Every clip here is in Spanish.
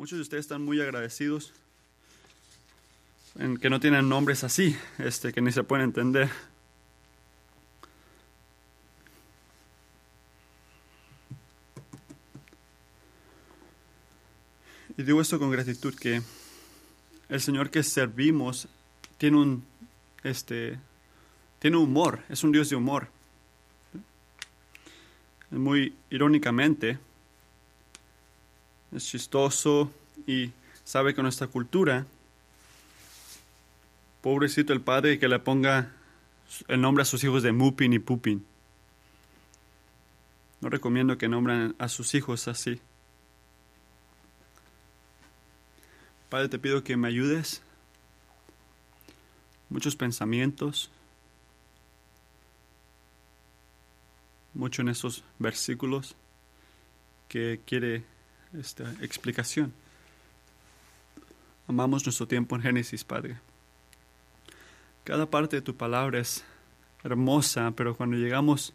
Muchos de ustedes están muy agradecidos en que no tienen nombres así, este, que ni se pueden entender. Y digo esto con gratitud que el Señor que servimos tiene un este tiene humor, es un Dios de humor. Muy irónicamente, es chistoso y sabe que nuestra cultura, pobrecito el padre que le ponga el nombre a sus hijos de Mupin y Pupin. No recomiendo que nombren a sus hijos así. Padre, te pido que me ayudes. Muchos pensamientos, mucho en esos versículos que quiere esta explicación. Amamos nuestro tiempo en Génesis, Padre. Cada parte de tu palabra es hermosa, pero cuando llegamos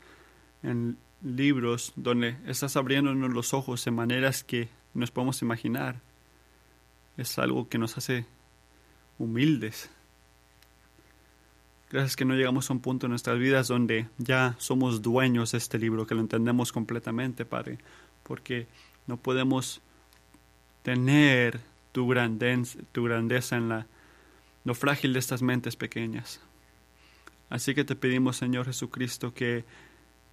en libros donde estás abriéndonos los ojos en maneras que nos podemos imaginar, es algo que nos hace humildes. Gracias que no llegamos a un punto en nuestras vidas donde ya somos dueños de este libro, que lo entendemos completamente, Padre, porque no podemos tener tu grandeza, tu grandeza en la, lo frágil de estas mentes pequeñas. Así que te pedimos, Señor Jesucristo, que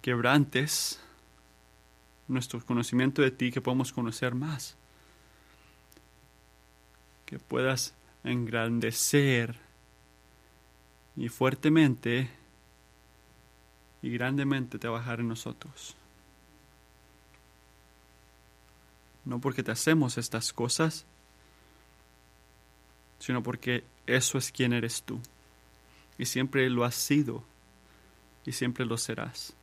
quebrantes nuestro conocimiento de ti, que podamos conocer más, que puedas engrandecer y fuertemente y grandemente trabajar en nosotros. No porque te hacemos estas cosas, sino porque eso es quien eres tú. Y siempre lo has sido y siempre lo serás.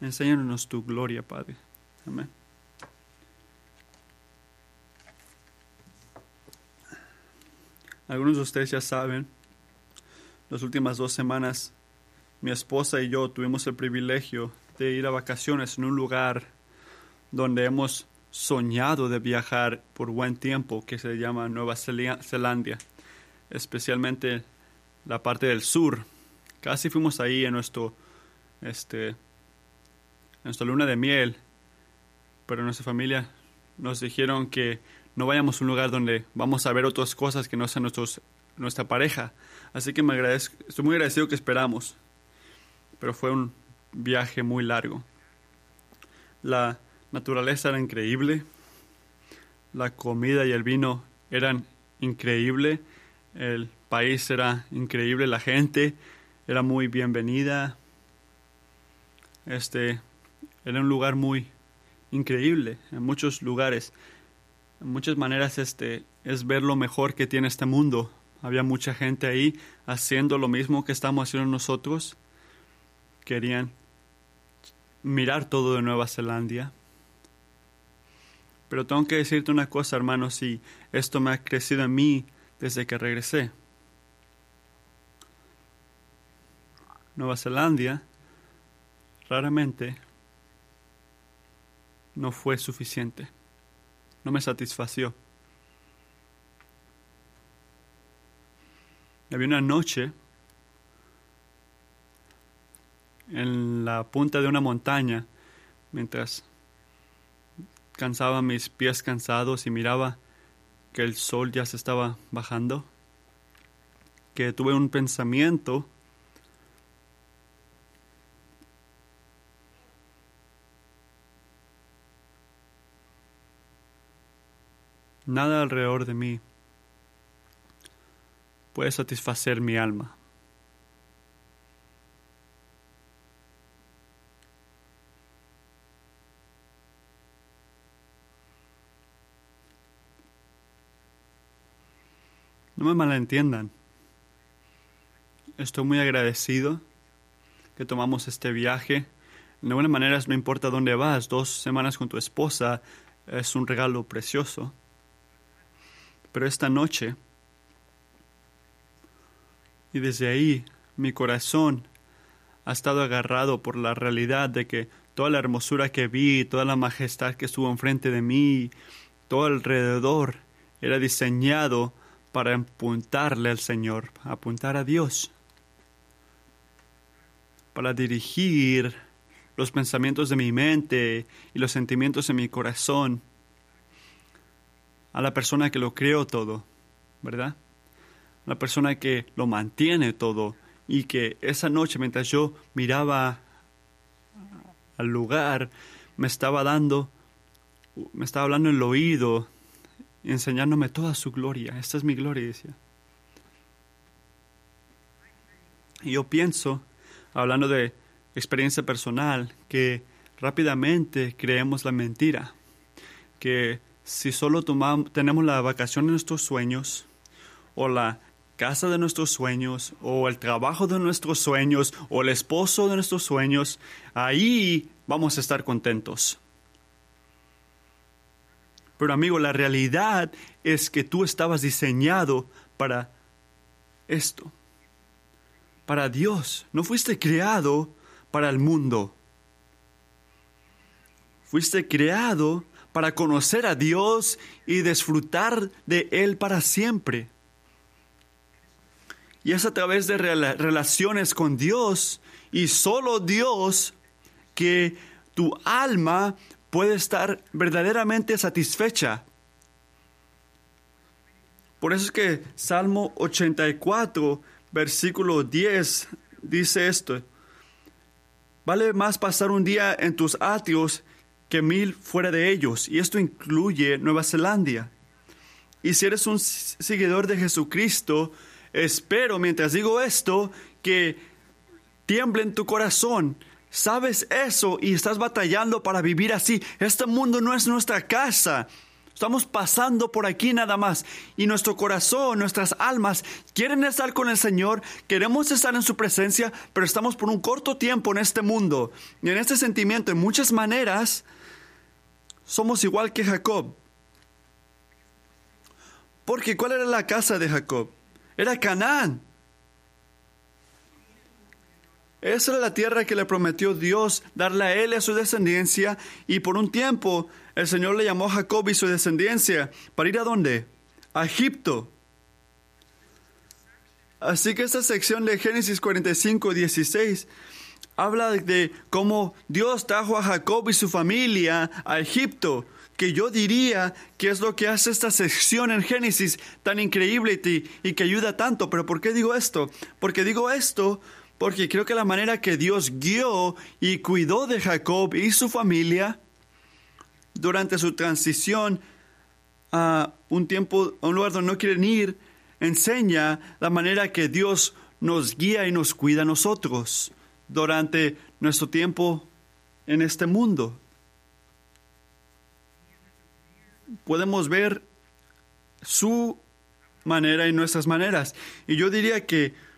Enséñanos tu gloria, Padre. Amén. Algunos de ustedes ya saben, las últimas dos semanas mi esposa y yo tuvimos el privilegio de ir a vacaciones en un lugar donde hemos soñado de viajar por buen tiempo, que se llama Nueva Zelanda, especialmente la parte del sur. Casi fuimos ahí en nuestro, este, nuestra luna de miel, pero nuestra familia nos dijeron que no vayamos a un lugar donde vamos a ver otras cosas que no sean nuestros, nuestra pareja. Así que me agradezco, estoy muy agradecido que esperamos, pero fue un viaje muy largo. La naturaleza era increíble, la comida y el vino eran increíble, el país era increíble, la gente era muy bienvenida. Este era un lugar muy increíble en muchos lugares. En muchas maneras este es ver lo mejor que tiene este mundo. Había mucha gente ahí haciendo lo mismo que estamos haciendo nosotros. Querían mirar todo de Nueva Zelanda. Pero tengo que decirte una cosa, hermano, si esto me ha crecido en mí desde que regresé. Nueva Zelanda raramente no fue suficiente. No me satisfació. Había una noche en la punta de una montaña mientras cansaba mis pies cansados y miraba que el sol ya se estaba bajando, que tuve un pensamiento Nada alrededor de mí puede satisfacer mi alma. No me malentiendan. Estoy muy agradecido que tomamos este viaje. De alguna manera no importa dónde vas, dos semanas con tu esposa es un regalo precioso. Pero esta noche, y desde ahí mi corazón ha estado agarrado por la realidad de que toda la hermosura que vi, toda la majestad que estuvo enfrente de mí, todo alrededor, era diseñado para apuntarle al Señor, apuntar a Dios, para dirigir los pensamientos de mi mente y los sentimientos de mi corazón a la persona que lo creó todo, ¿verdad? La persona que lo mantiene todo y que esa noche mientras yo miraba al lugar me estaba dando, me estaba hablando en el oído, enseñándome toda su gloria. Esta es mi gloria, decía. Y yo pienso, hablando de experiencia personal, que rápidamente creemos la mentira, que si solo tomamos, tenemos la vacación de nuestros sueños, o la casa de nuestros sueños, o el trabajo de nuestros sueños, o el esposo de nuestros sueños, ahí vamos a estar contentos. Pero amigo, la realidad es que tú estabas diseñado para esto, para Dios. No fuiste creado para el mundo. Fuiste creado para conocer a Dios y disfrutar de Él para siempre. Y es a través de relaciones con Dios y solo Dios que tu alma puede estar verdaderamente satisfecha. Por eso es que Salmo 84, versículo 10, dice esto. Vale más pasar un día en tus atrios que mil fuera de ellos, y esto incluye Nueva Zelanda. Y si eres un seguidor de Jesucristo, espero mientras digo esto que tiemble en tu corazón. Sabes eso y estás batallando para vivir así. Este mundo no es nuestra casa. Estamos pasando por aquí nada más. Y nuestro corazón, nuestras almas quieren estar con el Señor, queremos estar en su presencia, pero estamos por un corto tiempo en este mundo. Y en este sentimiento, en muchas maneras, somos igual que Jacob. Porque ¿cuál era la casa de Jacob? Era Canaán. Esa era la tierra que le prometió Dios darle a él y a su descendencia. Y por un tiempo el Señor le llamó a Jacob y su descendencia para ir a dónde? A Egipto. Así que esta sección de Génesis 45, 16 habla de cómo Dios trajo a Jacob y su familia a Egipto, que yo diría que es lo que hace esta sección en Génesis tan increíble y que ayuda tanto. Pero ¿por qué digo esto? Porque digo esto porque creo que la manera que Dios guió y cuidó de Jacob y su familia durante su transición a un tiempo, a un lugar donde no quieren ir, enseña la manera que Dios nos guía y nos cuida a nosotros durante nuestro tiempo en este mundo. Podemos ver su manera y nuestras maneras. Y yo diría que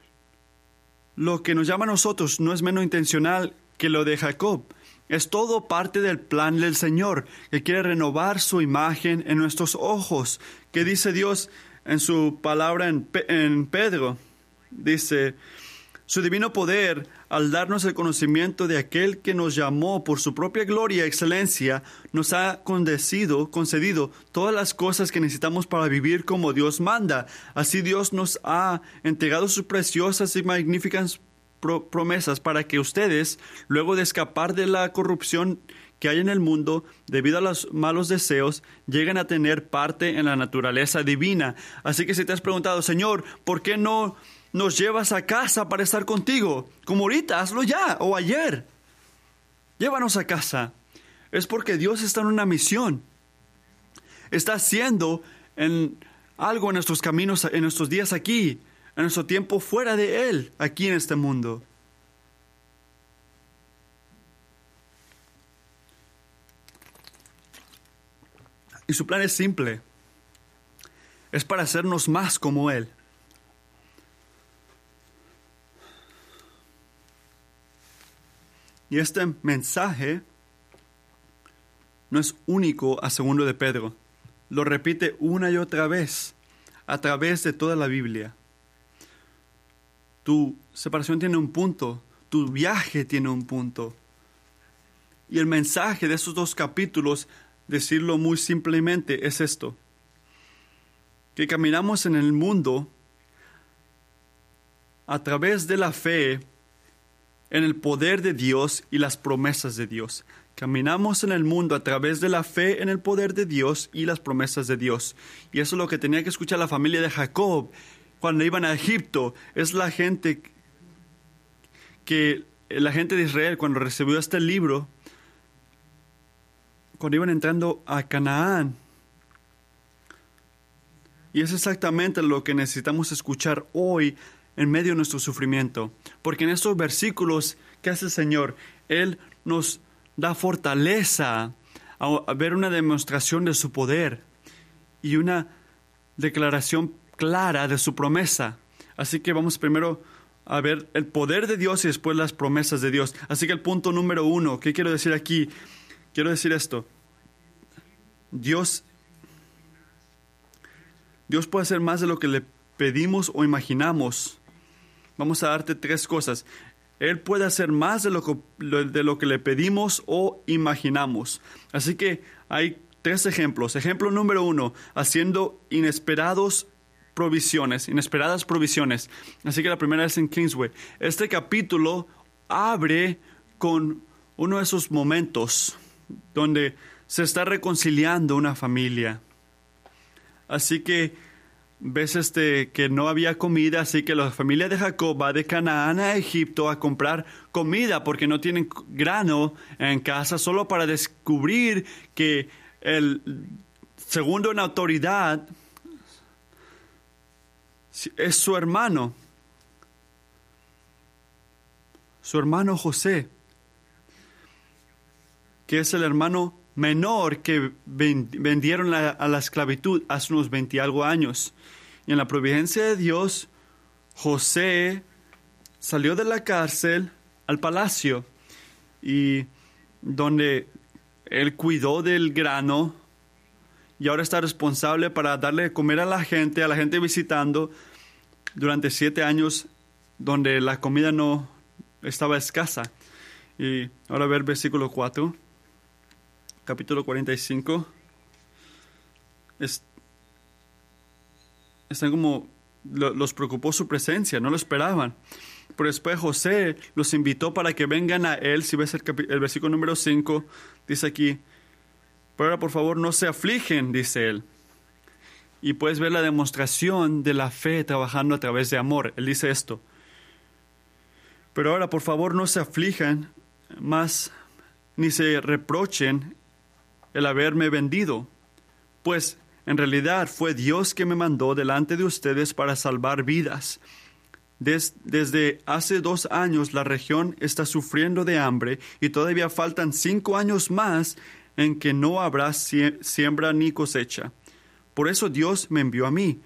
lo que nos llama a nosotros no es menos intencional que lo de Jacob. Es todo parte del plan del Señor, que quiere renovar su imagen en nuestros ojos, que dice Dios en su palabra en, en Pedro. Dice, su divino poder, al darnos el conocimiento de aquel que nos llamó por su propia gloria y excelencia, nos ha concedido, concedido todas las cosas que necesitamos para vivir como Dios manda. Así Dios nos ha entregado sus preciosas y magníficas promesas para que ustedes, luego de escapar de la corrupción que hay en el mundo debido a los malos deseos, lleguen a tener parte en la naturaleza divina. Así que si te has preguntado, Señor, ¿por qué no nos llevas a casa para estar contigo. Como ahorita, hazlo ya o ayer. Llévanos a casa. Es porque Dios está en una misión. Está haciendo en algo en nuestros caminos, en nuestros días aquí, en nuestro tiempo fuera de Él, aquí en este mundo. Y su plan es simple. Es para hacernos más como Él. Y este mensaje no es único a segundo de Pedro. Lo repite una y otra vez a través de toda la Biblia. Tu separación tiene un punto, tu viaje tiene un punto. Y el mensaje de esos dos capítulos, decirlo muy simplemente, es esto. Que caminamos en el mundo a través de la fe en el poder de Dios y las promesas de Dios. Caminamos en el mundo a través de la fe en el poder de Dios y las promesas de Dios. Y eso es lo que tenía que escuchar la familia de Jacob cuando iban a Egipto. Es la gente que la gente de Israel cuando recibió este libro, cuando iban entrando a Canaán. Y es exactamente lo que necesitamos escuchar hoy en medio de nuestro sufrimiento. Porque en estos versículos que hace el Señor, Él nos da fortaleza a, ver una demostración de su poder y una declaración clara de su promesa. Así que vamos primero a ver el poder de Dios y después las promesas de Dios. Así que el punto número uno, ¿qué quiero decir aquí? Quiero decir esto. Dios, Dios puede hacer más de lo que le pedimos o imaginamos. Vamos a darte tres cosas. Él puede hacer más de lo, que, de lo que le pedimos o imaginamos. Así que hay tres ejemplos. Ejemplo número uno, haciendo inesperados provisiones, inesperadas provisiones. Así que la primera es en Kingsway. Este capítulo abre con uno de esos momentos donde se está reconciliando una familia. Así que ves este, que no había comida, así que la familia de Jacob va de Canaán a Egipto a comprar comida porque no tienen grano en casa, solo para descubrir que el segundo en autoridad es su hermano, su hermano José, que es el hermano menor que vendieron a la esclavitud hace unos 20 y algo años. Y en la providencia de Dios, José salió de la cárcel al palacio y donde él cuidó del grano y ahora está responsable para darle de comer a la gente, a la gente visitando durante siete años donde la comida no estaba escasa. Y ahora ver versículo 4 capítulo 45, es, están como, los preocupó su presencia, no lo esperaban. Pero después José los invitó para que vengan a él. Si ves el, el versículo número 5, dice aquí, pero ahora por favor no se afligen, dice él. Y puedes ver la demostración de la fe trabajando a través de amor. Él dice esto. Pero ahora por favor no se aflijan más ni se reprochen el haberme vendido, pues en realidad fue Dios que me mandó delante de ustedes para salvar vidas. desde hace dos años la región está sufriendo de hambre y todavía faltan cinco años más en que no habrá siembra ni cosecha. Por eso Dios me envió a mí.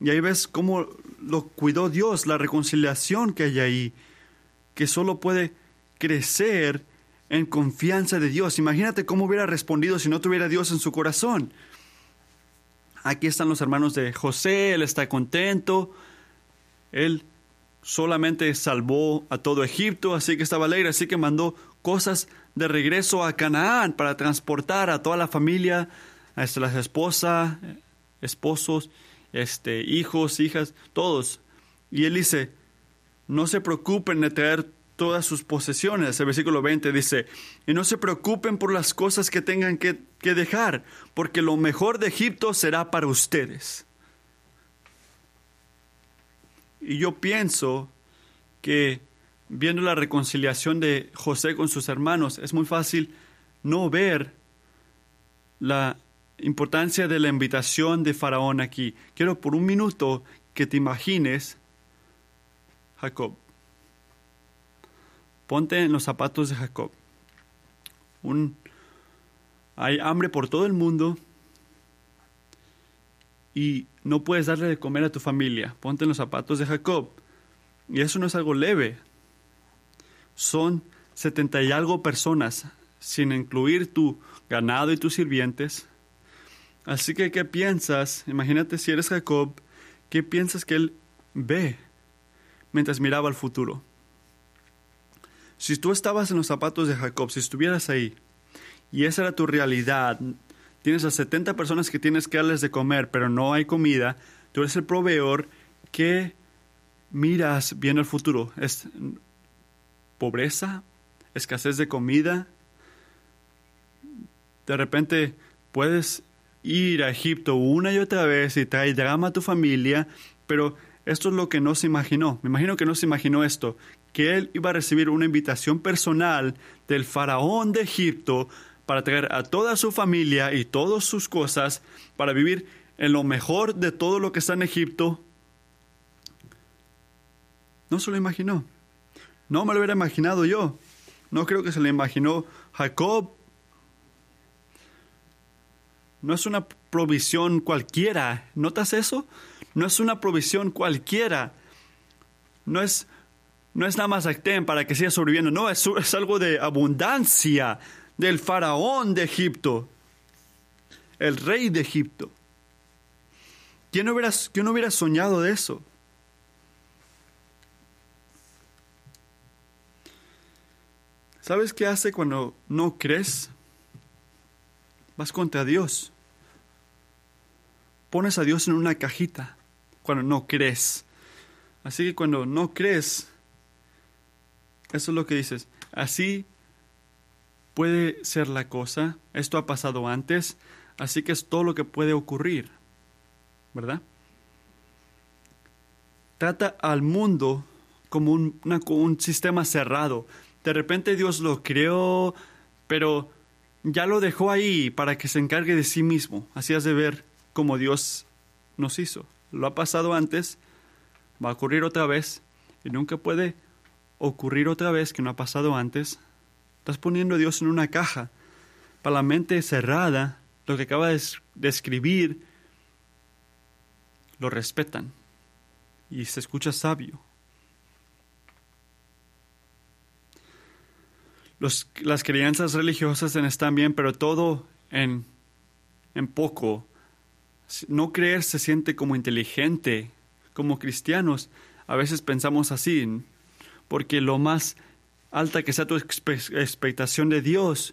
Y ahí ves cómo lo cuidó Dios, la reconciliación que hay ahí, que solo puede crecer en confianza de Dios. Imagínate cómo hubiera respondido si no tuviera Dios en su corazón. Aquí están los hermanos de José, él está contento, él solamente salvó a todo Egipto, así que estaba alegre, así que mandó cosas de regreso a Canaán para transportar a toda la familia, a este, las esposas, esposos, este, hijos, hijas, todos. Y él dice, no se preocupen de traer todas sus posesiones. El versículo 20 dice, y no se preocupen por las cosas que tengan que, que dejar, porque lo mejor de Egipto será para ustedes. Y yo pienso que viendo la reconciliación de José con sus hermanos, es muy fácil no ver la importancia de la invitación de Faraón aquí. Quiero por un minuto que te imagines, Jacob, Ponte en los zapatos de Jacob. Un, hay hambre por todo el mundo y no puedes darle de comer a tu familia. Ponte en los zapatos de Jacob. Y eso no es algo leve. Son setenta y algo personas, sin incluir tu ganado y tus sirvientes. Así que, ¿qué piensas? Imagínate si eres Jacob, ¿qué piensas que él ve mientras miraba al futuro? Si tú estabas en los zapatos de Jacob, si estuvieras ahí, y esa era tu realidad, tienes a 70 personas que tienes que darles de comer, pero no hay comida, tú eres el proveedor, ¿qué miras bien el futuro? ¿Es pobreza? ¿Escasez de comida? De repente puedes ir a Egipto una y otra vez y traer drama a tu familia, pero esto es lo que no se imaginó. Me imagino que no se imaginó esto, que él iba a recibir una invitación personal del faraón de Egipto para traer a toda su familia y todas sus cosas para vivir en lo mejor de todo lo que está en Egipto. No se lo imaginó. No me lo hubiera imaginado yo. No creo que se lo imaginó Jacob. No es una provisión cualquiera. ¿Notas eso? No es una provisión cualquiera. No es, no es nada más acten para que siga sobreviviendo. No, es, algo de abundancia del faraón de Egipto, el rey de Egipto. ¿Quién hubiera, quién hubiera soñado de eso? ¿Sabes qué hace cuando no crees? Vas contra Dios. Pones a Dios en una cajita cuando no crees. Así que cuando no crees, eso es lo que dices. Así puede ser la cosa. Esto ha pasado antes. Así que es todo lo que puede ocurrir. ¿Verdad? Trata al mundo como un, un sistema cerrado. De repente Dios lo creó, pero ya lo dejó ahí para que se encargue de sí mismo. Así has de ver como Dios nos hizo lo ha pasado antes, va a ocurrir otra vez y nunca puede ocurrir otra vez que no ha pasado antes. Estás poniendo a Dios en una caja. Para la mente cerrada, lo que acaba de escribir, lo respetan y se escucha sabio. Las crianzas religiosas están bien, pero todo en, en poco no creer se siente como inteligente. Como cristianos, a veces pensamos así, porque lo más alta que sea tu expectación de Dios,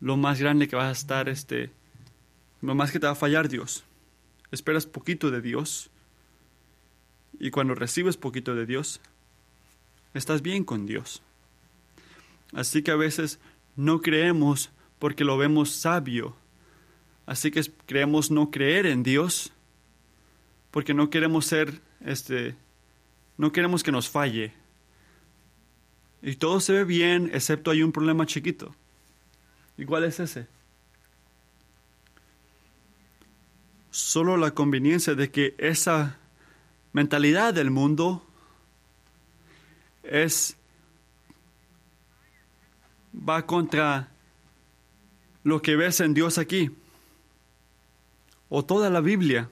lo más grande que vas a estar, este, lo más que te va a fallar Dios. Esperas poquito de Dios y cuando recibes poquito de Dios, estás bien con Dios. Así que a veces no creemos porque lo vemos sabio Así que creemos no creer en Dios porque no queremos ser, este, no queremos que nos falle. Y todo se ve bien, excepto hay un problema chiquito. ¿Y cuál es ese? Solo la conveniencia de que esa mentalidad del mundo es va contra lo que ves en Dios aquí o toda la Biblia.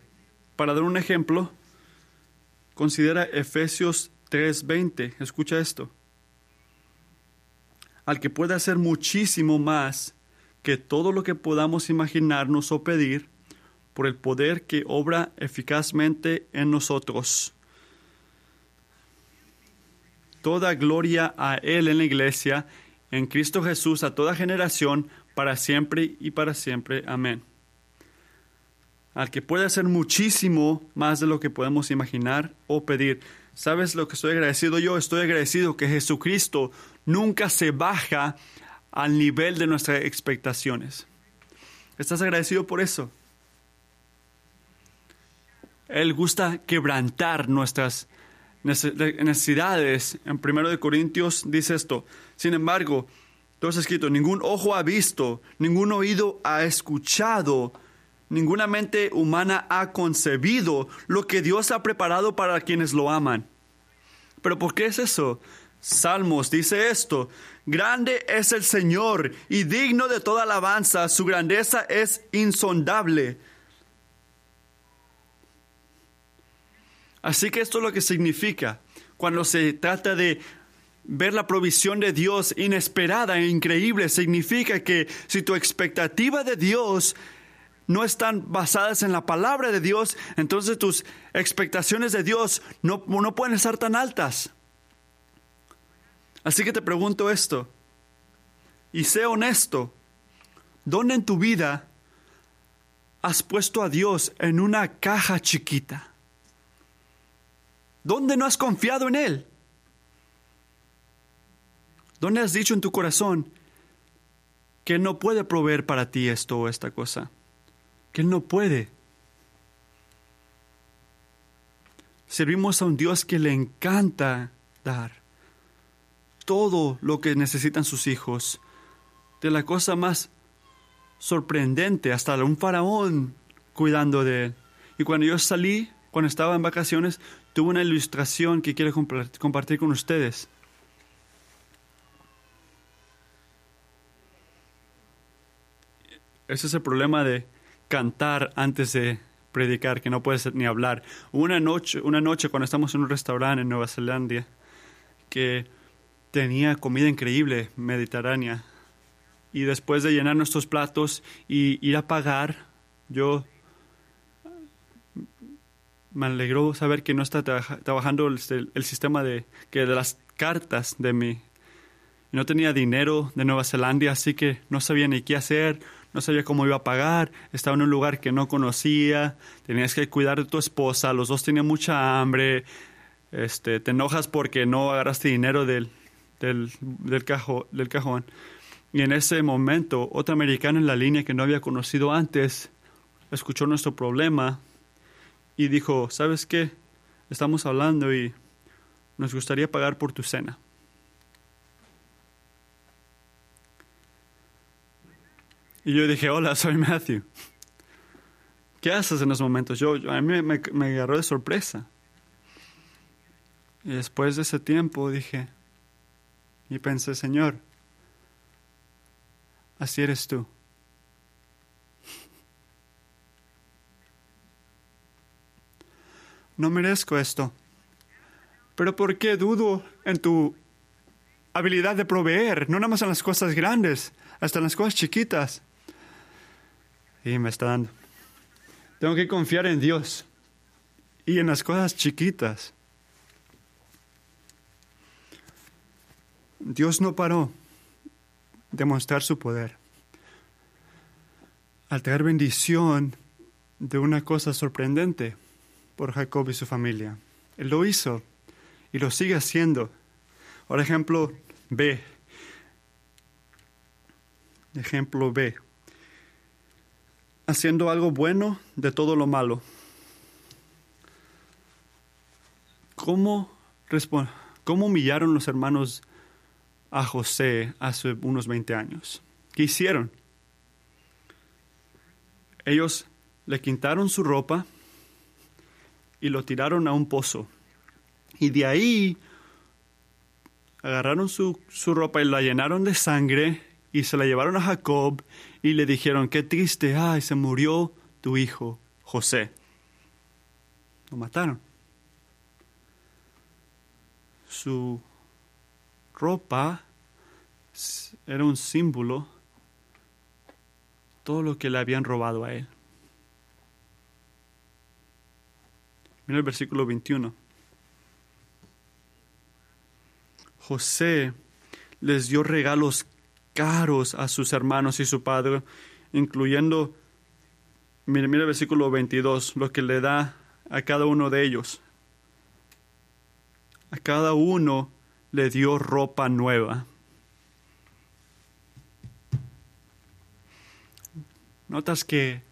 Para dar un ejemplo, considera Efesios 3:20. Escucha esto. Al que puede hacer muchísimo más que todo lo que podamos imaginarnos o pedir, por el poder que obra eficazmente en nosotros. Toda gloria a Él en la iglesia, en Cristo Jesús, a toda generación, para siempre y para siempre. Amén al que puede hacer muchísimo más de lo que podemos imaginar o pedir. ¿Sabes lo que estoy agradecido yo? Estoy agradecido que Jesucristo nunca se baja al nivel de nuestras expectaciones. ¿Estás agradecido por eso? Él gusta quebrantar nuestras necesidades. En 1 Corintios dice esto. Sin embargo, todo es escrito, ningún ojo ha visto, ningún oído ha escuchado Ninguna mente humana ha concebido lo que Dios ha preparado para quienes lo aman. ¿Pero por qué es eso? Salmos dice esto, grande es el Señor y digno de toda alabanza, su grandeza es insondable. Así que esto es lo que significa cuando se trata de ver la provisión de Dios inesperada e increíble, significa que si tu expectativa de Dios no están basadas en la palabra de Dios, entonces tus expectaciones de Dios no, no pueden estar tan altas. Así que te pregunto esto, y sé honesto, ¿dónde en tu vida has puesto a Dios en una caja chiquita? ¿Dónde no has confiado en Él? ¿Dónde has dicho en tu corazón que no puede proveer para ti esto o esta cosa? Que Él no puede. Servimos a un Dios que le encanta dar todo lo que necesitan sus hijos. De la cosa más sorprendente, hasta un faraón cuidando de él. Y cuando yo salí, cuando estaba en vacaciones, tuve una ilustración que quiero compartir con ustedes. Ese es el problema de cantar antes de predicar, que no puedes ni hablar. Una noche, una noche cuando estamos en un restaurante en Nueva Zelanda, que tenía comida increíble mediterránea, y después de llenar nuestros platos y ir a pagar, yo me alegró saber que no está trabajando el, sistema de, que de las cartas de mi... No tenía dinero de Nueva Zelanda, así que no sabía ni qué hacer, no sabía cómo iba a pagar, estaba en un lugar que no conocía, tenías que cuidar de tu esposa, los dos tenían mucha hambre, este, te enojas porque no agarraste dinero del, del, del, del cajón. Y en ese momento, otra americana en la línea que no había conocido antes, escuchó nuestro problema y dijo, ¿sabes qué? Estamos hablando y nos gustaría pagar por tu cena. Y yo dije, hola, soy Matthew. ¿Qué haces en esos momentos? Yo, a mí me, me agarró de sorpresa. Y después de ese tiempo dije, y pensé, Señor, así eres tú. No merezco esto. Pero ¿por qué dudo en tu habilidad de proveer? No nada más en las cosas grandes, hasta en las cosas chiquitas. Y me está dando. Tengo que confiar en Dios y en las cosas chiquitas. Dios no paró de mostrar su poder. Al traer bendición de una cosa sorprendente por Jacob y su familia. Él lo hizo y lo sigue haciendo. Por ejemplo, B. Ejemplo B haciendo algo bueno de todo lo malo. ¿Cómo, cómo humillaron los hermanos a José hace unos 20 años? ¿Qué hicieron? Ellos le quitaron su ropa y lo tiraron a un pozo. Y de ahí agarraron su, su ropa y la llenaron de sangre y se la llevaron a Jacob y le dijeron, qué triste, ay, se murió tu hijo José. Lo mataron. Su ropa era un símbolo todo lo que le habían robado a él. Mira el versículo 21. José les dio regalos caros a sus hermanos y su padre, incluyendo, mire, mire el versículo 22, lo que le da a cada uno de ellos. A cada uno le dio ropa nueva. Notas que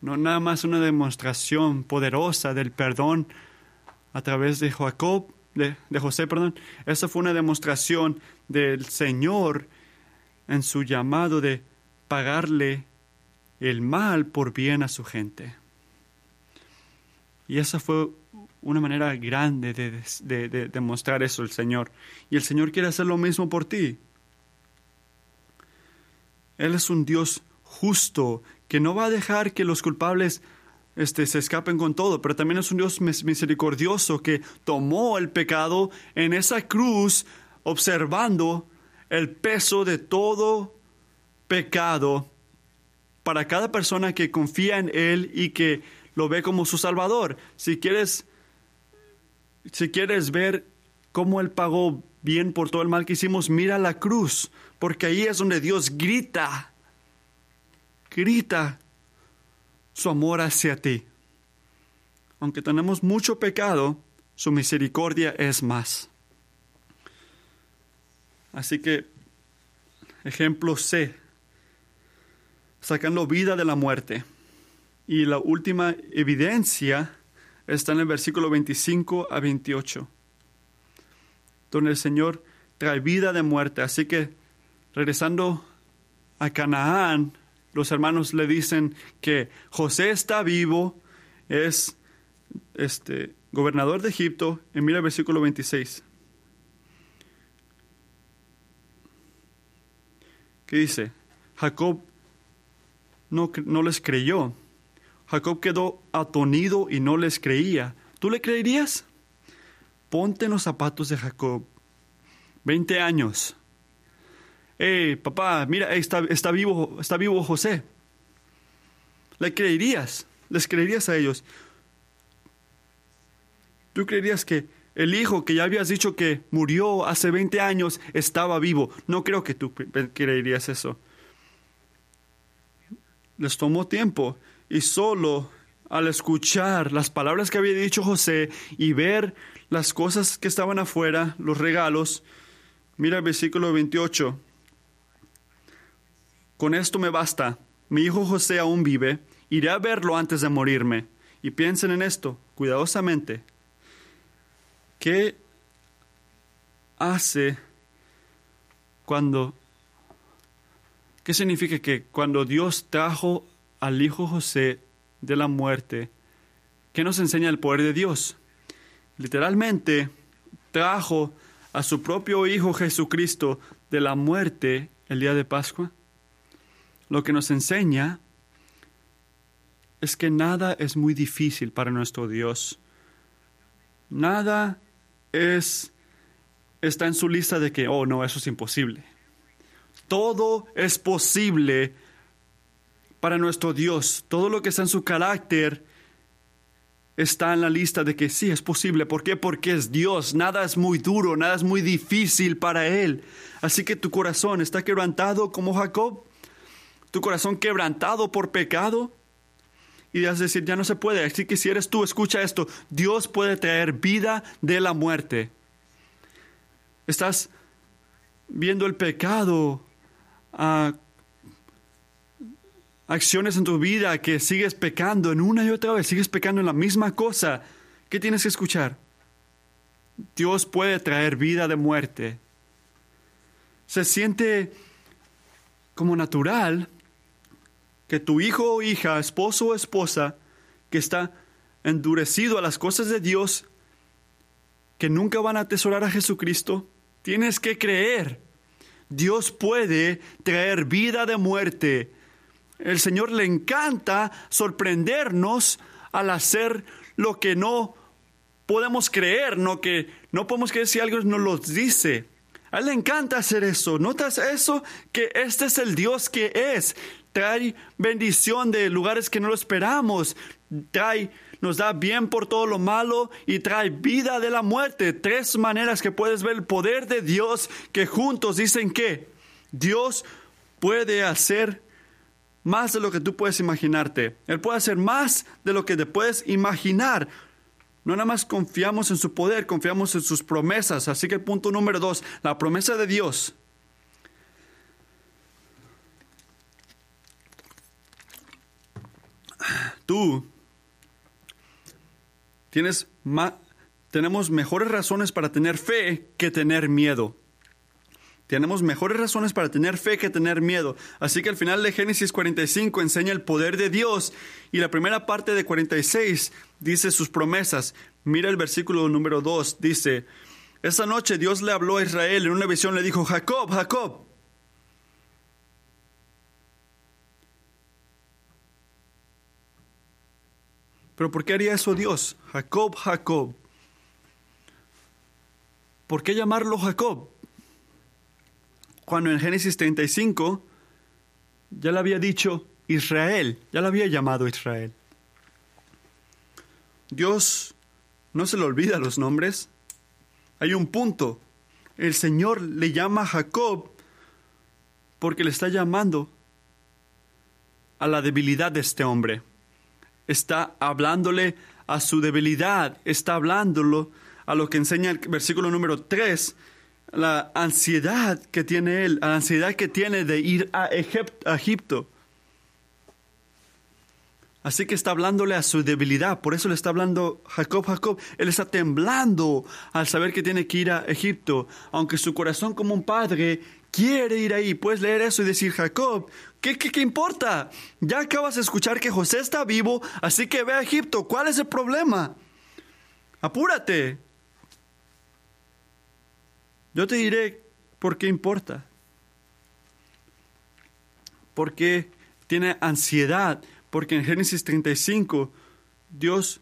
no nada más una demostración poderosa del perdón a través de Jacob, de, de José, perdón. Esa fue una demostración del Señor en su llamado de pagarle el mal por bien a su gente. Y esa fue una manera grande de, demostrar eso el Señor. Y el Señor quiere hacer lo mismo por ti. Él es un Dios justo que no va a dejar que los culpables este, se escapen con todo, pero también es un Dios misericordioso que tomó el pecado en esa cruz observando el peso de todo pecado para cada persona que confía en Él y que lo ve como su Salvador. Si quieres, si quieres ver cómo Él pagó bien por todo el mal que hicimos, mira la cruz, porque ahí es donde Dios grita, grita su amor hacia ti. Aunque tenemos mucho pecado, su misericordia es más. Así que, ejemplo C, sacando vida de la muerte. Y la última evidencia está en el versículo 25 a 28, donde el Señor trae vida de muerte. Así que, regresando a Canaán, los hermanos le dicen que José está vivo, es este, gobernador de Egipto, en mira el versículo 26. ¿Qué dice? Jacob no, no les creyó. Jacob quedó atonido y no les creía. ¿Tú le creerías? Ponte en los zapatos de Jacob. Veinte años. Hey, papá, mira, está, está, vivo, está vivo José. ¿Le creerías? ¿Les creerías a ellos? ¿Tú creerías que el hijo que ya habías dicho que murió hace 20 años estaba vivo? No creo que tú creerías eso. Les tomó tiempo y solo al escuchar las palabras que había dicho José y ver las cosas que estaban afuera, los regalos, mira el versículo 28. Con esto me basta. Mi hijo José aún vive. Iré a verlo antes de morirme. Y piensen en esto, cuidadosamente. ¿Qué hace cuando... ¿Qué significa que cuando Dios trajo al Hijo José de la muerte, qué nos enseña el poder de Dios? Literalmente trajo a su propio Hijo Jesucristo de la muerte el día de Pascua. Lo que nos enseña es que nada es muy difícil para nuestro Dios. Nada es, está en su lista de que, oh, no, eso es imposible. Todo es posible para nuestro Dios. Todo lo que está en su carácter está en la lista de que sí es posible. ¿Por qué? Porque es Dios. Nada es muy duro, nada es muy difícil para Él. Así que tu corazón está quebrantado como Jacob. Tu corazón quebrantado por pecado y vas a decir, ya no se puede. Así que si eres tú, escucha esto. Dios puede traer vida de la muerte. Estás viendo el pecado, uh, acciones en tu vida que sigues pecando en una y otra vez, sigues pecando en la misma cosa. ¿Qué tienes que escuchar? Dios puede traer vida de muerte. Se siente como natural que tu hijo o hija, esposo o esposa, que está endurecido a las cosas de Dios, que nunca van a atesorar a Jesucristo, tienes que creer. Dios puede traer vida de muerte. El Señor le encanta sorprendernos al hacer lo que no podemos creer, no que no podemos creer si algo nos lo dice. A él le encanta hacer eso. ¿Notas eso? Que este es el Dios que es trae bendición de lugares que no lo esperamos, trae, nos da bien por todo lo malo y trae vida de la muerte. Tres maneras que puedes ver el poder de Dios que juntos dicen que Dios puede hacer más de lo que tú puedes imaginarte. Él puede hacer más de lo que te puedes imaginar. No nada más confiamos en su poder, confiamos en sus promesas. Así que el punto número dos, la promesa de Dios tú tienes tenemos mejores razones para tener fe que tener miedo. Tenemos mejores razones para tener fe que tener miedo. Así que al final de Génesis 45 enseña el poder de Dios y la primera parte de 46 dice sus promesas. Mira el versículo número 2, dice, esa noche Dios le habló a Israel en una visión, le dijo, Jacob, Jacob. Pero ¿por qué haría eso Dios? Jacob, Jacob. ¿Por qué llamarlo Jacob? Cuando en Génesis 35 ya le había dicho Israel, ya le había llamado Israel. Dios no se le olvida los nombres. Hay un punto. el Señor le llama Jacob porque le está llamando a la debilidad de este hombre. Está hablándole a su debilidad, está hablándolo a lo que enseña el versículo número 3, la ansiedad que tiene él, la ansiedad que tiene de ir a Egipto. Así que está hablándole a su debilidad, por eso le está hablando Jacob, Jacob. Él está temblando al saber que tiene que ir a Egipto, aunque su corazón como un padre quiere ir ahí. Puedes leer eso y decir, Jacob, ¿qué, qué, qué importa? Ya acabas de escuchar que José está vivo, así que ve a Egipto. ¿Cuál es el problema? Apúrate. Yo te diré por qué importa. Porque tiene ansiedad porque en Génesis 35 Dios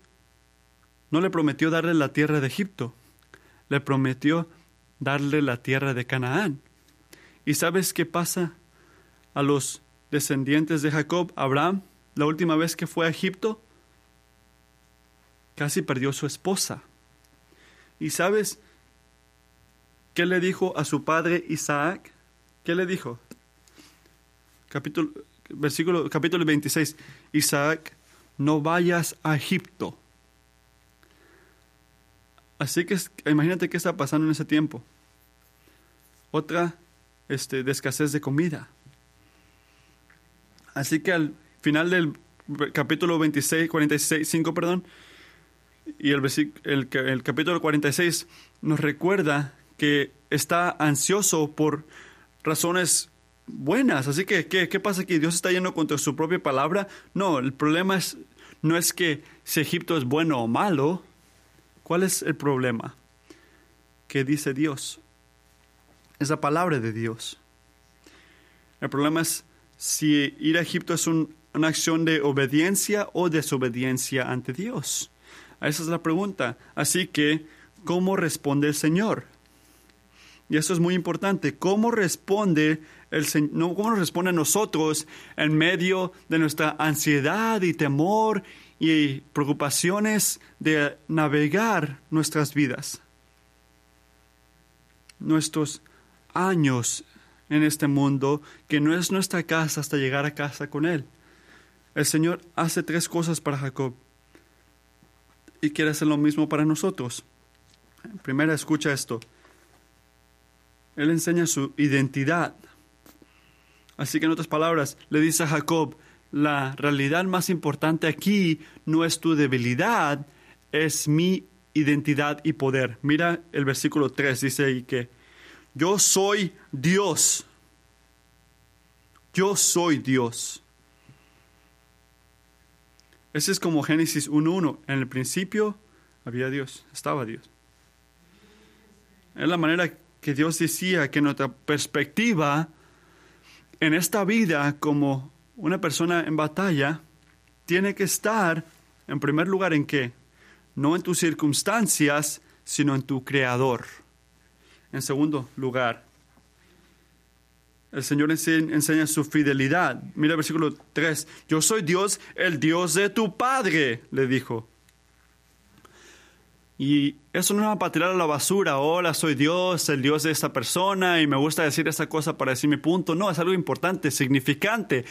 no le prometió darle la tierra de Egipto, le prometió darle la tierra de Canaán. ¿Y sabes qué pasa a los descendientes de Jacob, Abraham, la última vez que fue a Egipto? Casi perdió su esposa. ¿Y sabes qué le dijo a su padre Isaac? ¿Qué le dijo? Capítulo versículo, capítulo 26, Isaac, no vayas a Egipto. Así que imagínate qué está pasando en ese tiempo. Otra este, de escasez de comida. Así que al final del capítulo 26, 46, 5, perdón, y el, el, el capítulo 46 nos recuerda que está ansioso por razones buenas. Así que, ¿qué, ¿qué, pasa aquí? ¿Dios está yendo contra su propia palabra? No, el problema es, no es que si Egipto es bueno o malo. ¿Cuál es el problema? ¿Qué dice Dios? Es la palabra de Dios. El problema es si ir a Egipto es una acción de obediencia o desobediencia ante Dios. Esa es la pregunta. Así que, ¿cómo responde el Señor? Y eso es muy importante. ¿Cómo responde el Señor, cómo nos responde a nosotros en medio de nuestra ansiedad y temor y preocupaciones de navegar nuestras vidas? Nuestros años en este mundo que no es nuestra casa hasta llegar a casa con Él. El Señor hace tres cosas para Jacob y quiere hacer lo mismo para nosotros. Primera, escucha esto. Él enseña su identidad. Así que en otras palabras, le dice a Jacob, la realidad más importante aquí no es tu debilidad, es mi identidad y poder. Mira el versículo 3, dice ahí que yo soy Dios. Yo soy Dios. Ese es como Génesis 1.1. En el principio había Dios, estaba Dios. Es la manera que Dios decía que nuestra perspectiva en esta vida como una persona en batalla tiene que estar en primer lugar en qué? No en tus circunstancias, sino en tu creador. En segundo lugar, el Señor enseña su fidelidad. Mira el versículo 3. Yo soy Dios, el Dios de tu Padre, le dijo. Y eso no es para tirar a la basura, hola, soy Dios, el Dios de esta persona y me gusta decir esta cosa para decir mi punto. No, es algo importante, significante.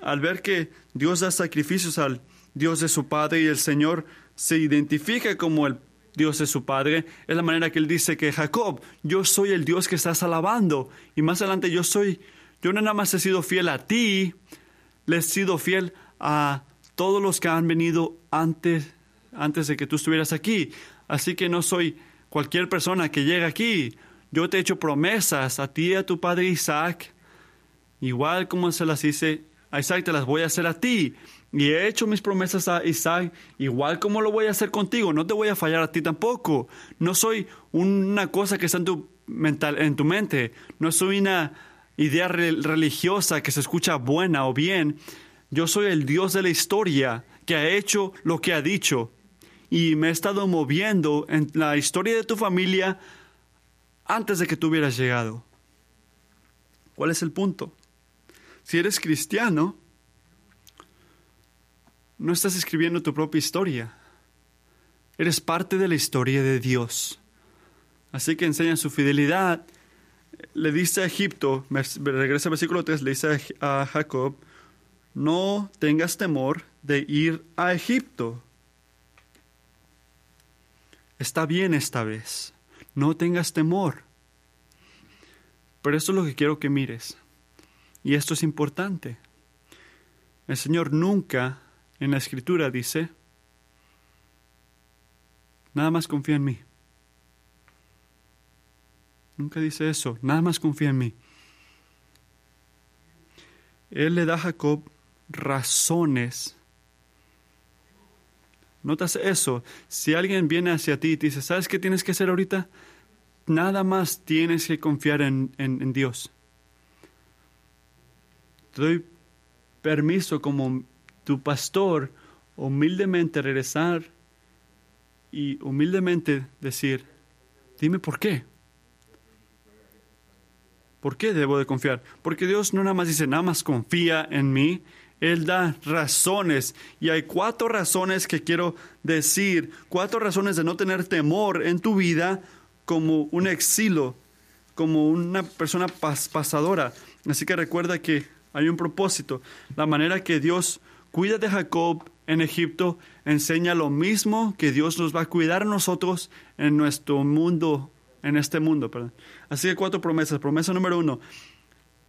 Al ver que Dios da sacrificios al Dios de su Padre y el Señor se identifica como el Dios de su Padre, es la manera que Él dice que Jacob, yo soy el Dios que estás alabando. Y más adelante yo soy, yo no nada más he sido fiel a ti, le he sido fiel a todos los que han venido antes antes de que tú estuvieras aquí. Así que no soy cualquier persona que llega aquí. Yo te he hecho promesas a ti y a tu padre Isaac. Igual como se las hice a Isaac, te las voy a hacer a ti. Y he hecho mis promesas a Isaac, igual como lo voy a hacer contigo. No te voy a fallar a ti tampoco. No soy una cosa que está en tu, mental, en tu mente. No soy una idea religiosa que se escucha buena o bien. Yo soy el Dios de la historia que ha hecho lo que ha dicho y me he estado moviendo en la historia de tu familia antes de que tú hubieras llegado. ¿Cuál es el punto? Si eres cristiano, no estás escribiendo tu propia historia. Eres parte de la historia de Dios. Así que enseña su fidelidad. Le dice a Egipto, regresa al versículo 3, le dice a Jacob, no tengas temor de ir a Egipto. Está bien esta vez, no tengas temor. Pero esto es lo que quiero que mires. Y esto es importante. El Señor nunca en la escritura dice, nada más confía en mí. Nunca dice eso, nada más confía en mí. Él le da a Jacob razones. ¿Notas eso? Si alguien viene hacia ti y te dice, ¿sabes qué tienes que hacer ahorita? Nada más tienes que confiar en, en Dios. Te doy permiso como tu pastor humildemente regresar y humildemente decir, dime por qué. ¿Por qué debo de confiar? Porque Dios no nada más dice, nada más confía en mí. Él da razones. Y hay cuatro razones que quiero decir. Cuatro razones de no tener temor en tu vida como un exilo, como una persona pasadora. Así que recuerda que hay un propósito. La manera que Dios cuida de Jacob en Egipto enseña lo mismo que Dios nos va a cuidar a nosotros en nuestro mundo, en este mundo. Perdón. Así que cuatro promesas. Promesa número uno,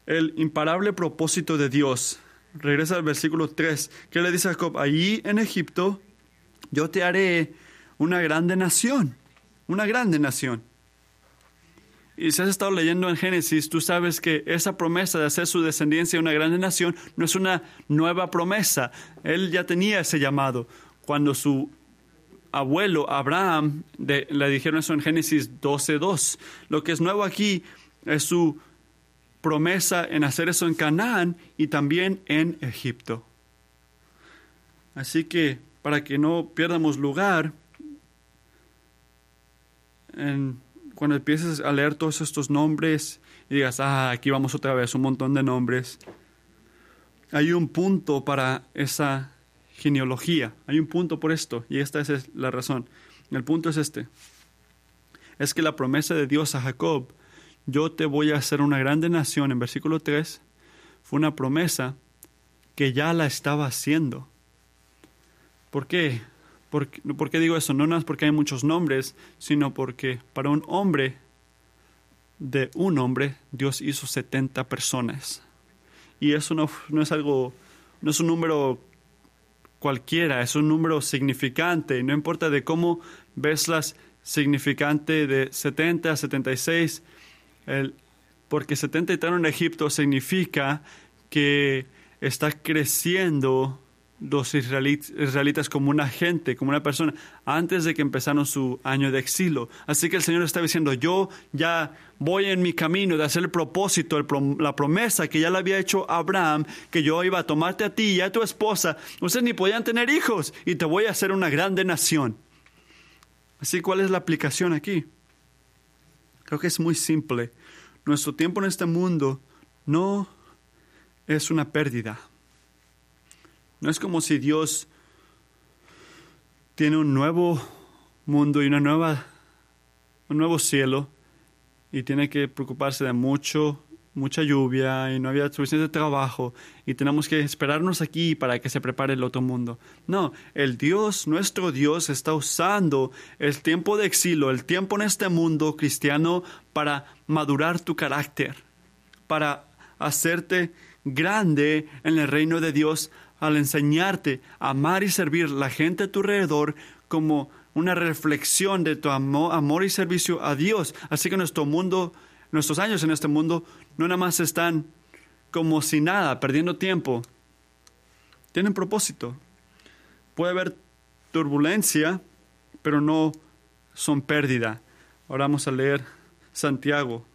el imparable propósito de Dios. Regresa al versículo 3. ¿Qué le dice Jacob? Allí en Egipto yo te haré una grande nación. Una grande nación. Y si has estado leyendo en Génesis, tú sabes que esa promesa de hacer su descendencia una grande nación no es una nueva promesa. Él ya tenía ese llamado. Cuando su abuelo Abraham le dijeron eso en Génesis 12.2. Lo que es nuevo aquí es su promesa en hacer eso en Canaán y también en Egipto. Así que para que no pierdamos lugar, en cuando empieces a leer todos estos nombres y digas, ah, aquí vamos otra vez, un montón de nombres, hay un punto para esa genealogía, hay un punto por esto, y esta es la razón. El punto es este, es que la promesa de Dios a Jacob, yo te voy a hacer una grande nación, en versículo 3, fue una promesa que ya la estaba haciendo. ¿Por qué? ¿Por, qué digo eso? No es porque hay muchos nombres, sino porque para un hombre, de un hombre, Dios hizo 70 personas. Y eso no, no es algo, no es un número cualquiera, es un número significante. No importa de cómo ves las significante de 70 a 76, el, porque 70 y en Egipto significa que está creciendo los israelitas como una gente, como una persona, antes de que empezaron su año de exilio. Así que el Señor está diciendo, yo ya voy en mi camino de hacer el propósito, la promesa que ya le había hecho Abraham, que yo iba a tomarte a ti y a tu esposa. Ustedes ni podían tener hijos y te voy a hacer una grande nación. Así, ¿cuál es la aplicación aquí? Creo que es muy simple. Nuestro tiempo en este mundo no es una pérdida no es como si Dios tiene un nuevo mundo y una nueva, un nuevo cielo y tiene que preocuparse de mucho, mucha lluvia y no había suficiente trabajo y tenemos que esperarnos aquí para que se prepare el otro mundo. No, el Dios, nuestro Dios, está usando el tiempo de exilio, el tiempo en este mundo cristiano para madurar tu carácter, para hacerte grande en el reino de Dios, al enseñarte a amar y servir la gente a tu alrededor como una reflexión de tu amor, y servicio a Dios. Así que nuestro mundo, nuestros años en este mundo, no nada más están como si nada, perdiendo tiempo. Tienen propósito. Puede haber turbulencia, pero no son pérdida. Ahora vamos a leer Santiago.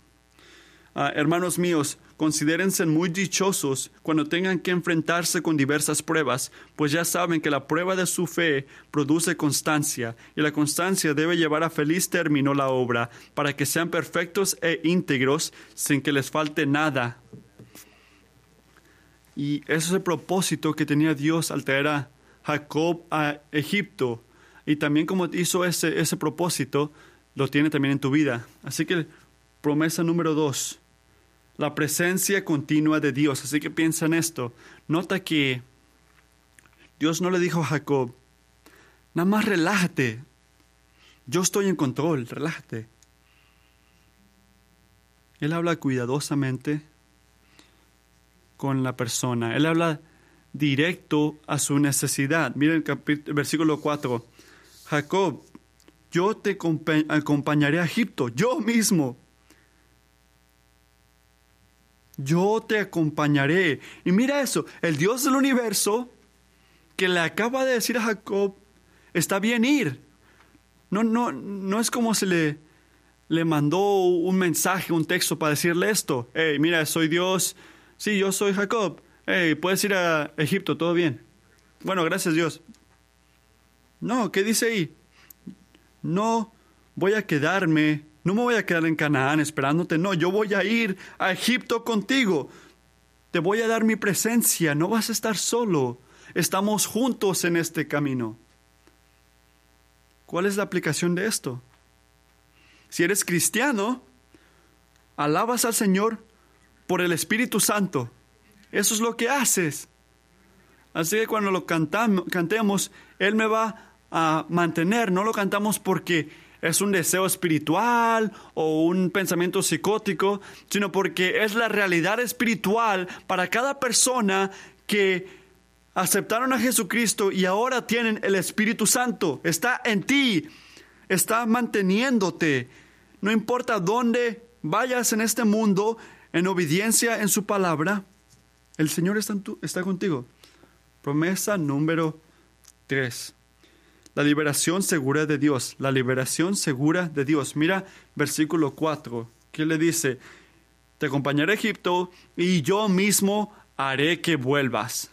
Ah, hermanos míos, Considérense muy dichosos cuando tengan que enfrentarse con diversas pruebas, pues ya saben que la prueba de su fe produce constancia, y la constancia debe llevar a feliz término la obra, para que sean perfectos e íntegros sin que les falte nada. Y ese es el propósito que tenía Dios al traer a Jacob a Egipto. Y también como hizo ese, ese propósito, lo tiene también en tu vida. Así que promesa número dos, la presencia continua de Dios. Así que piensa en esto. Nota que Dios no le dijo a Jacob, nada más relájate. Yo estoy en control, relájate. Él habla cuidadosamente con la persona. Él habla directo a su necesidad. Miren el versículo 4. Jacob, yo te acompañaré a Egipto, yo mismo. Yo te acompañaré. Y mira eso, el Dios del universo que le acaba de decir a Jacob, está bien ir. No, no, no es como se le, le mandó un mensaje, un texto para decirle esto. Hey, mira, soy Dios. Sí, yo soy Jacob. Hey, puedes ir a Egipto, todo bien. Bueno, gracias Dios. No, ¿qué dice ahí? No voy a quedarme, no me voy a quedar en Canaán esperándote, no, yo voy a ir a Egipto contigo. Te voy a dar mi presencia, no vas a estar solo. Estamos juntos en este camino. ¿Cuál es la aplicación de esto? Si eres cristiano, alabas al Señor por el Espíritu Santo. Eso es lo que haces. Así que cuando lo cantamos, cantemos, Él me va a mantener. No lo cantamos porque es un deseo espiritual o un pensamiento psicótico, sino porque es la realidad espiritual para cada persona que aceptaron a Jesucristo y ahora tienen el Espíritu Santo. Está en ti, está manteniéndote. No importa dónde vayas en este mundo, en obediencia en su palabra, el Señor está, contigo. Promesa número 3. La liberación segura de Dios. La liberación segura de Dios. Mira versículo 4. ¿Qué le dice? Te acompañaré a Egipto y yo mismo haré que vuelvas.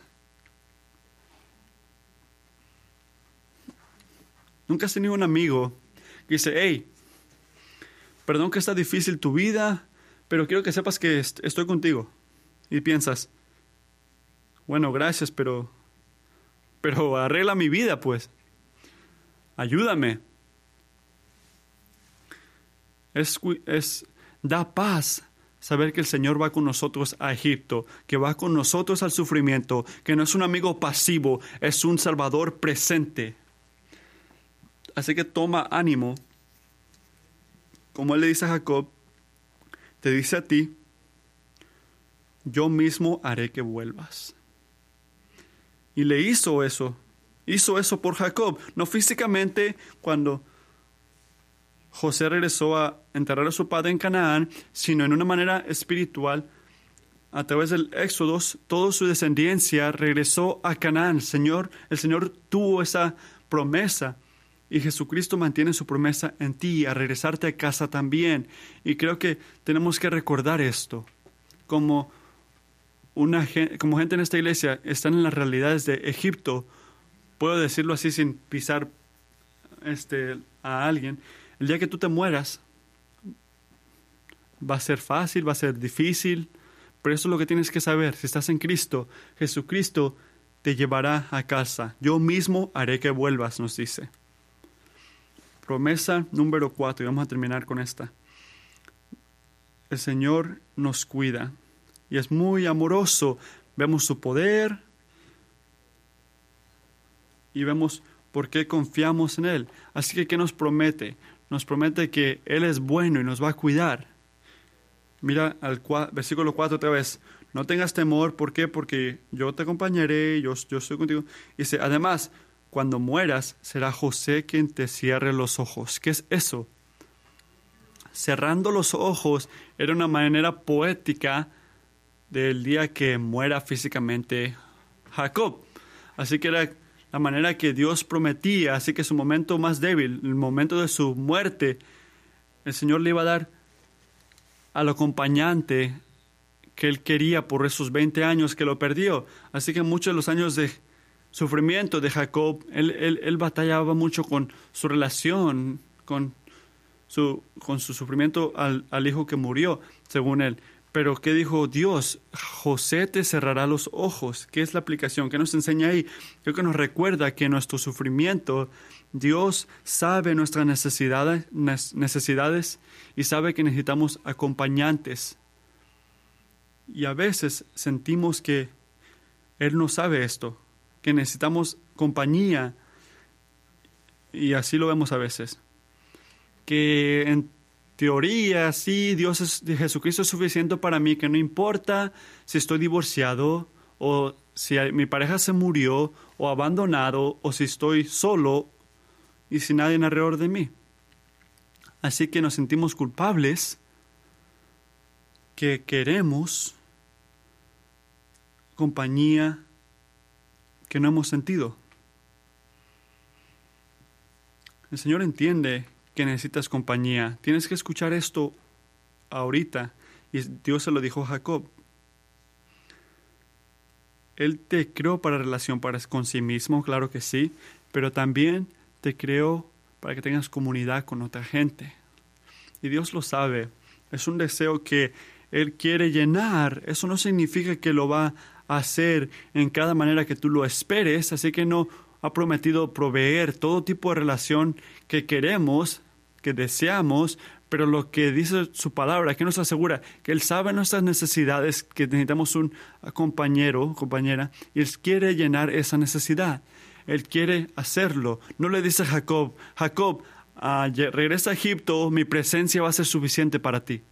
Nunca has tenido un amigo que dice, hey, perdón que está difícil tu vida, pero quiero que sepas que estoy contigo. Y piensas, bueno, gracias, pero pero arregla mi vida, pues. Ayúdame. Es, es, da paz saber que el Señor va con nosotros a Egipto, que va con nosotros al sufrimiento, que no es un amigo pasivo, es un Salvador presente. Así que toma ánimo. Como él le dice a Jacob, te dice a ti, yo mismo haré que vuelvas. Y le hizo eso. Hizo eso por Jacob. No físicamente cuando José regresó a enterrar a su padre en Canaán, sino en una manera espiritual. A través del Éxodo, toda su descendencia regresó a Canaán. Señor, el Señor tuvo esa promesa y Jesucristo mantiene su promesa en ti, a regresarte a casa también. Y creo que tenemos que recordar esto como una, como gente en esta iglesia están en las realidades de Egipto, puedo decirlo así sin pisar este, a alguien, el día que tú te mueras va a ser fácil, va a ser difícil, pero eso es lo que tienes que saber. Si estás en Cristo, Jesucristo te llevará a casa. Yo mismo haré que vuelvas, nos dice. Promesa número cuatro, y vamos a terminar con esta. El Señor nos cuida y es muy amoroso. Vemos su poder y vemos por qué confiamos en Él. Así que, ¿qué nos promete? Nos promete que Él es bueno y nos va a cuidar. Mira al versículo 4 otra vez. No tengas temor, ¿por qué? Porque yo te acompañaré, yo, yo estoy contigo. Dice, además, cuando mueras, será José quien te cierre los ojos. ¿Qué es eso? Cerrando los ojos era una manera poética del día que muera físicamente Jacob. Así que era la manera que Dios prometía, así que su momento más débil, el momento de su muerte, el Señor le iba a dar al acompañante que él quería por esos 20 años que lo perdió. Así que muchos de los años de sufrimiento de Jacob, él, batallaba mucho con su relación, con su, con su sufrimiento al, al hijo que murió, según él. Pero ¿qué dijo Dios? José te cerrará los ojos. ¿Qué es la aplicación? ¿Qué nos enseña ahí? Creo que nos recuerda que nuestro sufrimiento, Dios sabe nuestras necesidades, y sabe que necesitamos acompañantes. Y a veces sentimos que Él no sabe esto, que necesitamos compañía. Y así lo vemos a veces. Que teoría, sí, Dios es, Jesucristo es suficiente para mí, que no importa si estoy divorciado o si mi pareja se murió o abandonado o si estoy solo y sin nadie alrededor de mí. Así que nos sentimos culpables que queremos compañía que no hemos sentido. El Señor entiende que necesitas compañía. Tienes que escuchar esto ahorita. Y Dios se lo dijo a Jacob. Él te creó para relación para, con sí mismo, claro que sí, pero también te creó para que tengas comunidad con otra gente. Y Dios lo sabe. Es un deseo que Él quiere llenar. Eso no significa que lo va a hacer en cada manera que tú lo esperes, así que no ha prometido proveer todo tipo de relación que queremos, que deseamos, pero lo que dice su palabra, que nos asegura que Él sabe nuestras necesidades, que necesitamos un compañero, compañera, y Él quiere llenar esa necesidad. Él quiere hacerlo. No le dice a Jacob, Jacob, ah, regresa a Egipto, mi presencia va a ser suficiente para ti.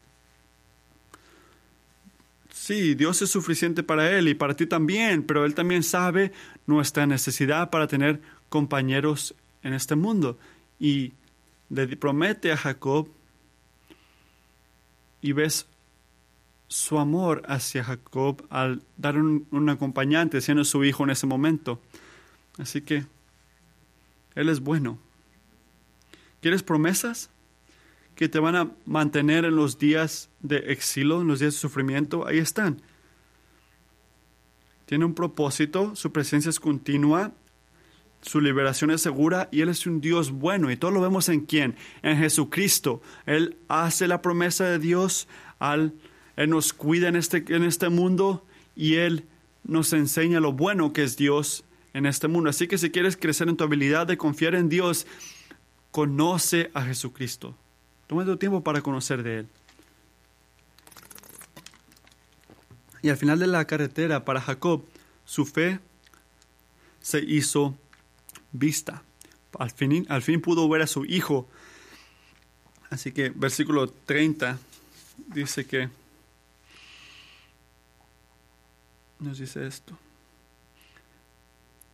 Sí, Dios es suficiente para él y para ti también, pero Él también sabe nuestra necesidad para tener compañeros en este mundo. Y le promete a Jacob y ves su amor hacia Jacob al dar un, acompañante, siendo su hijo en ese momento. Así que Él es bueno. ¿Quieres promesas? que te van a mantener en los días de exilio, en los días de sufrimiento, ahí están. Tiene un propósito, su presencia es continua, su liberación es segura y Él es un Dios bueno. Y todo lo vemos en quién? En Jesucristo. Él hace la promesa de Dios, al, Él nos cuida en este, en este mundo y Él nos enseña lo bueno que es Dios en este mundo. Así que si quieres crecer en tu habilidad de confiar en Dios, conoce a Jesucristo. Toma tu tiempo para conocer de Él. Y al final de la carretera, para Jacob, su fe se hizo vista. Al fin, al fin pudo ver a su hijo. Así que versículo 30 dice que nos dice esto.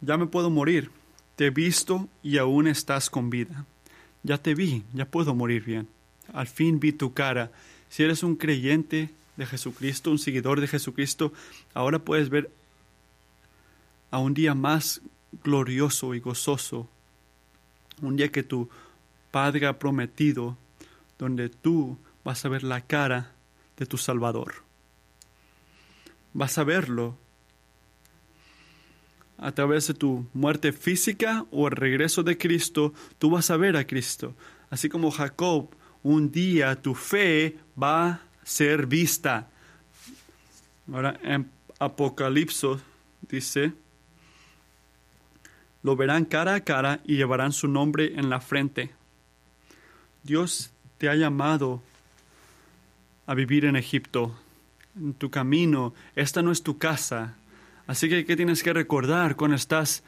Ya me puedo morir. Te he visto y aún estás con vida. Ya te vi, ya puedo morir bien al fin vi tu cara. Si eres un creyente de Jesucristo, un seguidor de Jesucristo, ahora puedes ver a un día más glorioso y gozoso, un día que tu Padre ha prometido, donde tú vas a ver la cara de tu Salvador. Vas a verlo a través de tu muerte física o el regreso de Cristo, tú vas a ver a Cristo. Así como Jacob un día tu fe va a ser vista. Ahora en Apocalipso dice, lo verán cara a cara y llevarán su nombre en la frente. Dios te ha llamado a vivir en Egipto, en tu camino. Esta no es tu casa. Así que, ¿qué tienes que recordar cuando estás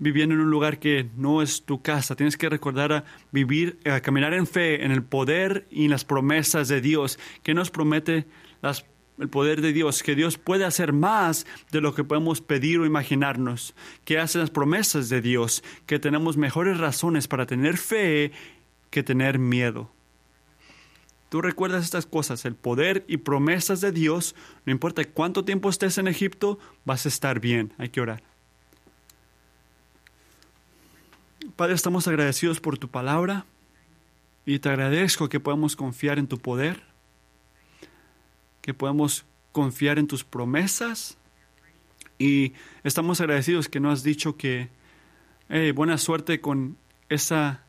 viviendo en un lugar que no es tu casa. Tienes que recordar a vivir, a caminar en fe, en el poder y en las promesas de Dios. que nos promete las, el poder de Dios? Que Dios puede hacer más de lo que podemos pedir o imaginarnos. Que hace las promesas de Dios. Que tenemos mejores razones para tener fe que tener miedo. Tú recuerdas estas cosas, el poder y promesas de Dios, no importa cuánto tiempo estés en Egipto, vas a estar bien. Hay que orar. Padre, estamos agradecidos por tu palabra y te agradezco que podamos confiar en tu poder, que podamos confiar en tus promesas y estamos agradecidos que no has dicho que buena suerte con esa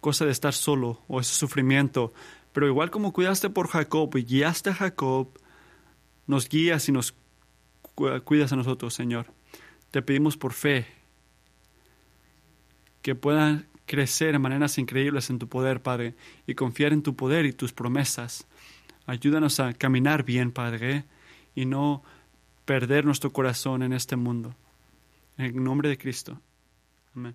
cosa de estar solo o ese sufrimiento, pero igual como cuidaste por Jacob y guiaste a Jacob, nos guías y nos cuidas a nosotros, Señor. Te pedimos por fe que puedan crecer de maneras increíbles en tu poder, Padre, y confiar en tu poder y tus promesas. Ayúdanos a caminar bien, Padre, y no perder nuestro corazón en este mundo. En el nombre de Cristo. Amén.